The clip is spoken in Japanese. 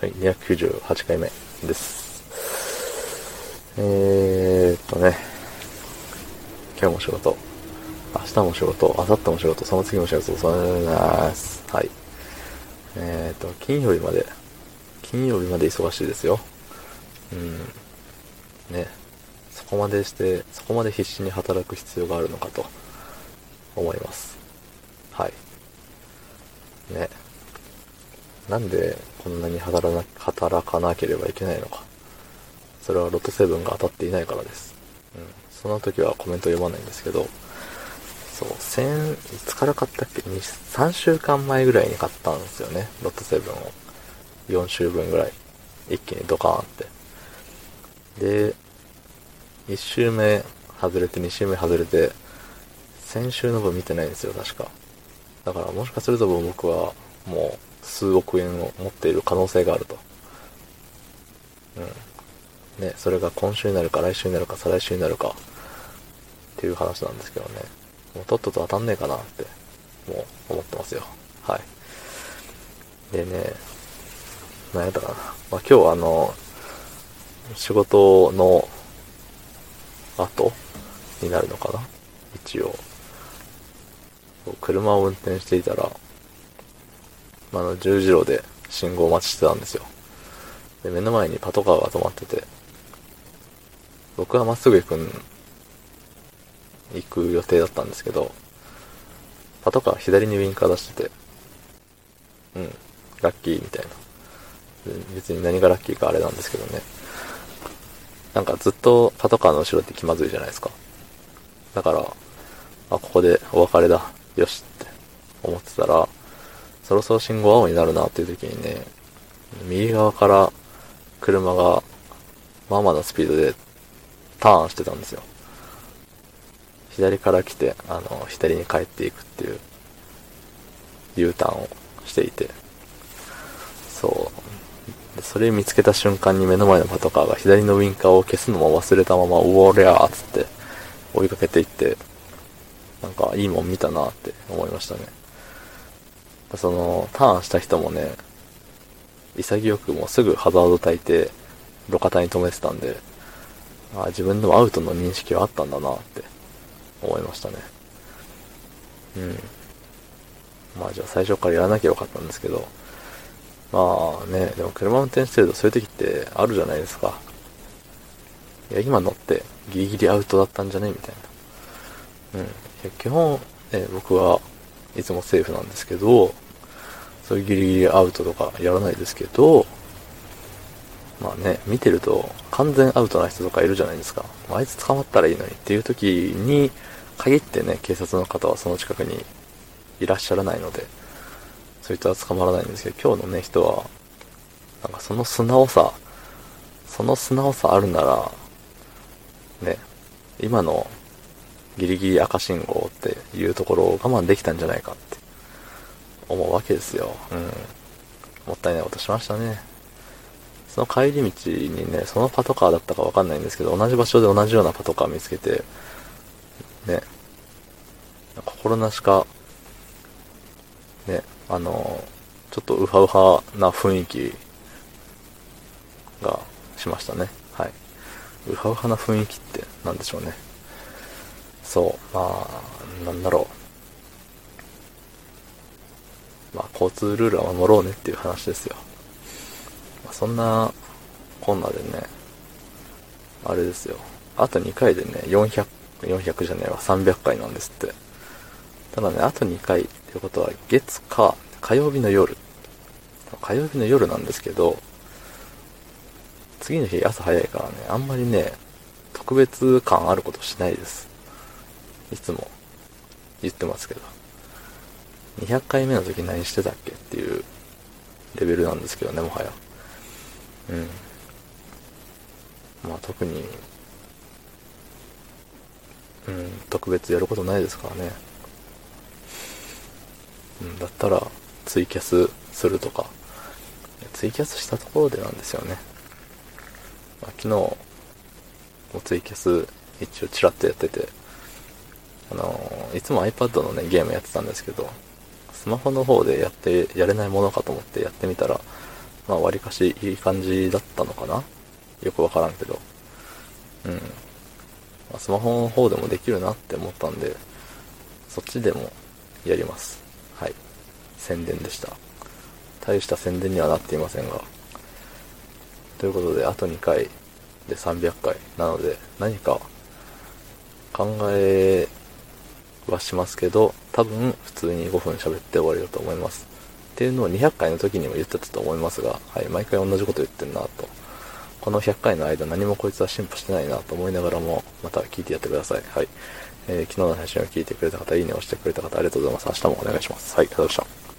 はい、298回目です。えーっとね、今日も仕事、明日も仕事、明後日も仕事、その次も仕事、そうます。はい。えーっと、金曜日まで、金曜日まで忙しいですよ。うん。ね。そこまでして、そこまで必死に働く必要があるのかと思います。はい。ね。なんでこんなに働な働かなければいけないのか。それはロト7が当たっていないからです。うん。その時はコメント読まないんですけど、そう、先、いつから買ったっけ？2, ?3 週間前ぐらいに買ったんですよね。ロト7を。4週分ぐらい。一気にドカーンって。で、1週目外れて2週目外れて、先週の分見てないんですよ、確か。だからもしかすると僕はもう数億円を持っている可能性があると。うん。ね、それが今週になるか来週になるか再来週になるかっていう話なんですけどね。もうとっとと当たんねえかなって、もう思ってますよ。はい。でね、何やったかな。まあ、今日あの、仕事の後になるのかな一応。車を運転していたら、あの、十字路で信号待ちしてたんですよ。で、目の前にパトカーが止まってて、僕はまっすぐ行くん、行く予定だったんですけど、パトカー左にウインカー出してて、うん、ラッキーみたいな。別に何がラッキーかあれなんですけどね。なんかずっとパトカーの後ろって気まずいじゃないですか。だから、あ、ここでお別れだ。よしって思ってたら、そろそろ信号青になるなっていう時にね、右側から車がまあまあのスピードでターンしてたんですよ。左から来て、あの、左に帰っていくっていう U ターンをしていて、そう。それ見つけた瞬間に目の前のパトカーが左のウインカーを消すのも忘れたまま、うおりゃーっつって追いかけていって、なんかいいもん見たなって思いましたね。その、ターンした人もね、潔くもうすぐハザード焚いて、路肩に止めてたんで、あ自分でもアウトの認識はあったんだなって思いましたね。うん。まあじゃあ最初からやらなきゃよかったんですけど、まあね、でも車運転してるとそういう時ってあるじゃないですか。いや、今乗ってギリギリアウトだったんじゃね？みたいな。うん。いや基本、ね、僕はいつもセーフなんですけど、そういうギリギリアウトとかやらないですけど、まあね、見てると完全アウトな人とかいるじゃないですか。あいつ捕まったらいいのにっていう時に限ってね、警察の方はその近くにいらっしゃらないので、そういったは捕まらないんですけど、今日のね、人は、なんかその素直さ、その素直さあるなら、ね、今のギリギリ赤信号っていうところを我慢できたんじゃないかって思うわけですよ。うん。もったいないことしましたね。その帰り道にね、そのパトカーだったかわかんないんですけど、同じ場所で同じようなパトカー見つけて、ね、心なしか、ね、あの、ちょっとウハウハな雰囲気がしましたね。はい。ウハウハな雰囲気って何でしょうね。そう、まあ、なんだろう。まあ、交通ルールは守ろうねっていう話ですよ。まあ、そんな、こんなでね、あれですよ。あと2回でね、400、400じゃねえわ、300回なんですって。ただね、あと2回っていうことは、月、火、火曜日の夜。火曜日の夜なんですけど、次の日朝早いからね、あんまりね、特別感あることしないです。いつも言ってますけど。200回目の時何してたっけっていうレベルなんですけどね、もはや。うん。まあ特に、うん、特別やることないですからね。うん、だったら、ツイキャスするとか。ツイキャスしたところでなんですよね。まあ、昨日、もツイキャス一応チラッとやってて、あのいつも iPad のね、ゲームやってたんですけど、スマホの方でやって、やれないものかと思ってやってみたら、まあ、割かしいい感じだったのかな？よくわからんけど。うん。ま、スマホの方でもできるなって思ったんで、そっちでもやります。はい。宣伝でした。大した宣伝にはなっていませんが。ということで、あと2回で300回なので、何か考えはしますけど、多分普通に5分喋って終わりだと思います。っていうのを200回の時にも言ってたと思いますが、はい、毎回同じこと言ってんなと。この100回の間何もこいつは進歩してないなと思いながらも、また聞いてやってください。はい。えー、昨日の配信を聞いてくれた方、いいねをしてくれた方、ありがとうございます。明日もお願いします。はい、ありがとうございました。